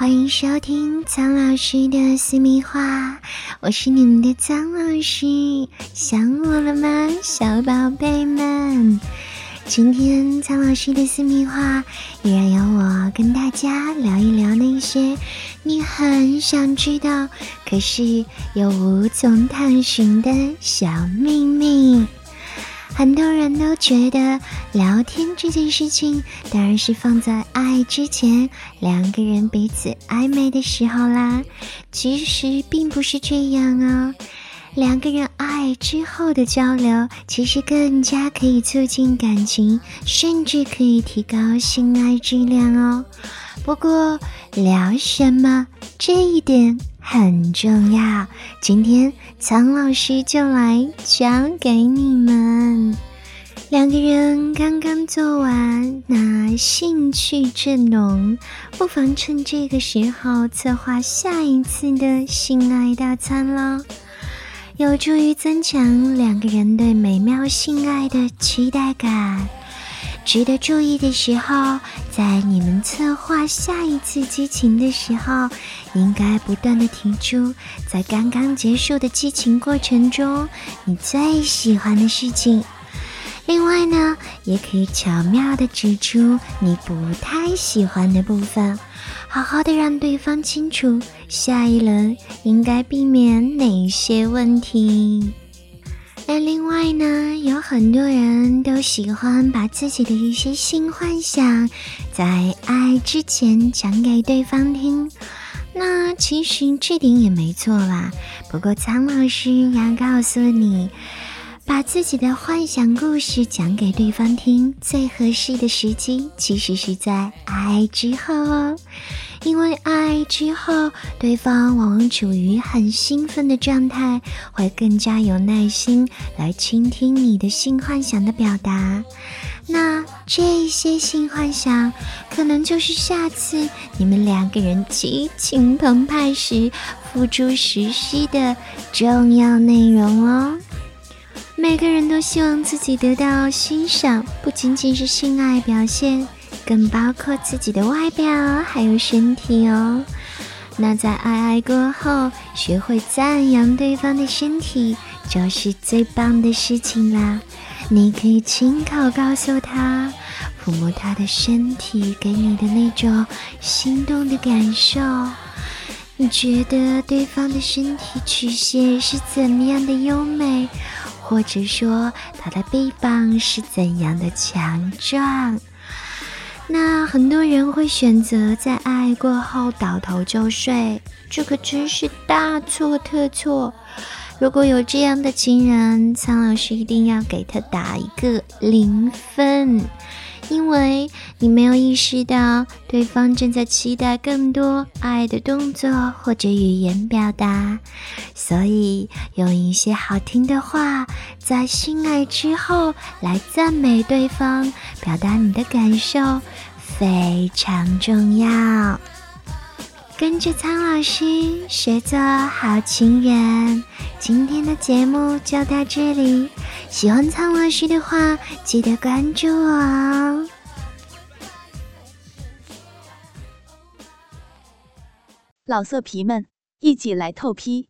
欢迎收听苍老师的私密话，我是你们的苍老师，想我了吗，小宝贝们？今天苍老师的私密话依然由我跟大家聊一聊那些你很想知道，可是又无从探寻的小秘密。很多人都觉得聊天这件事情，当然是放在爱之前，两个人彼此暧昧的时候啦。其实并不是这样哦，两个人爱之后的交流，其实更加可以促进感情，甚至可以提高性爱质量哦。不过聊什么这一点很重要，今天苍老师就来讲给你们。两个人刚刚做完，那兴趣正浓，不妨趁这个时候策划下一次的性爱大餐喽，有助于增强两个人对美妙性爱的期待感。值得注意的时候，在你们策划下一次激情的时候，应该不断的提出在刚刚结束的激情过程中你最喜欢的事情。另外呢，也可以巧妙的指出你不太喜欢的部分，好好的让对方清楚下一轮应该避免哪些问题。那另外呢，有很多人都喜欢把自己的一些性幻想在爱之前讲给对方听。那其实这点也没错啦，不过苍老师要告诉你，把自己的幻想故事讲给对方听，最合适的时机其实是在爱之后哦。因为爱之后，对方往往处于很兴奋的状态，会更加有耐心来倾听你的性幻想的表达。那这些性幻想，可能就是下次你们两个人激情澎湃时付诸实施的重要内容哦。每个人都希望自己得到欣赏，不仅仅是性爱表现。更包括自己的外表还有身体哦。那在爱爱过后，学会赞扬对方的身体，就是最棒的事情啦。你可以亲口告诉他，抚摸他的身体给你的那种心动的感受。你觉得对方的身体曲线是怎么样的优美，或者说他的臂膀是怎样的强壮？那很多人会选择在爱过后倒头就睡，这可真是大错特错。如果有这样的情人，苍老师一定要给他打一个零分。因为你没有意识到对方正在期待更多爱的动作或者语言表达，所以用一些好听的话在性爱之后来赞美对方，表达你的感受非常重要。跟着苍老师学做好情人，今天的节目就到这里。喜欢苍老师的话，记得关注我哦。老色皮们，一起来透批！